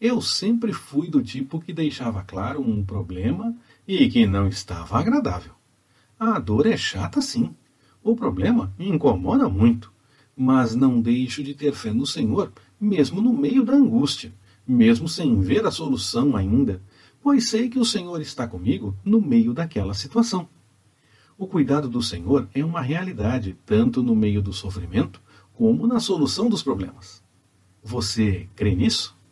Eu sempre fui do tipo que deixava claro um problema e que não estava agradável. A dor é chata, sim. O problema incomoda muito. Mas não deixo de ter fé no Senhor, mesmo no meio da angústia, mesmo sem ver a solução ainda, pois sei que o Senhor está comigo no meio daquela situação. O cuidado do Senhor é uma realidade, tanto no meio do sofrimento como na solução dos problemas. Você crê nisso?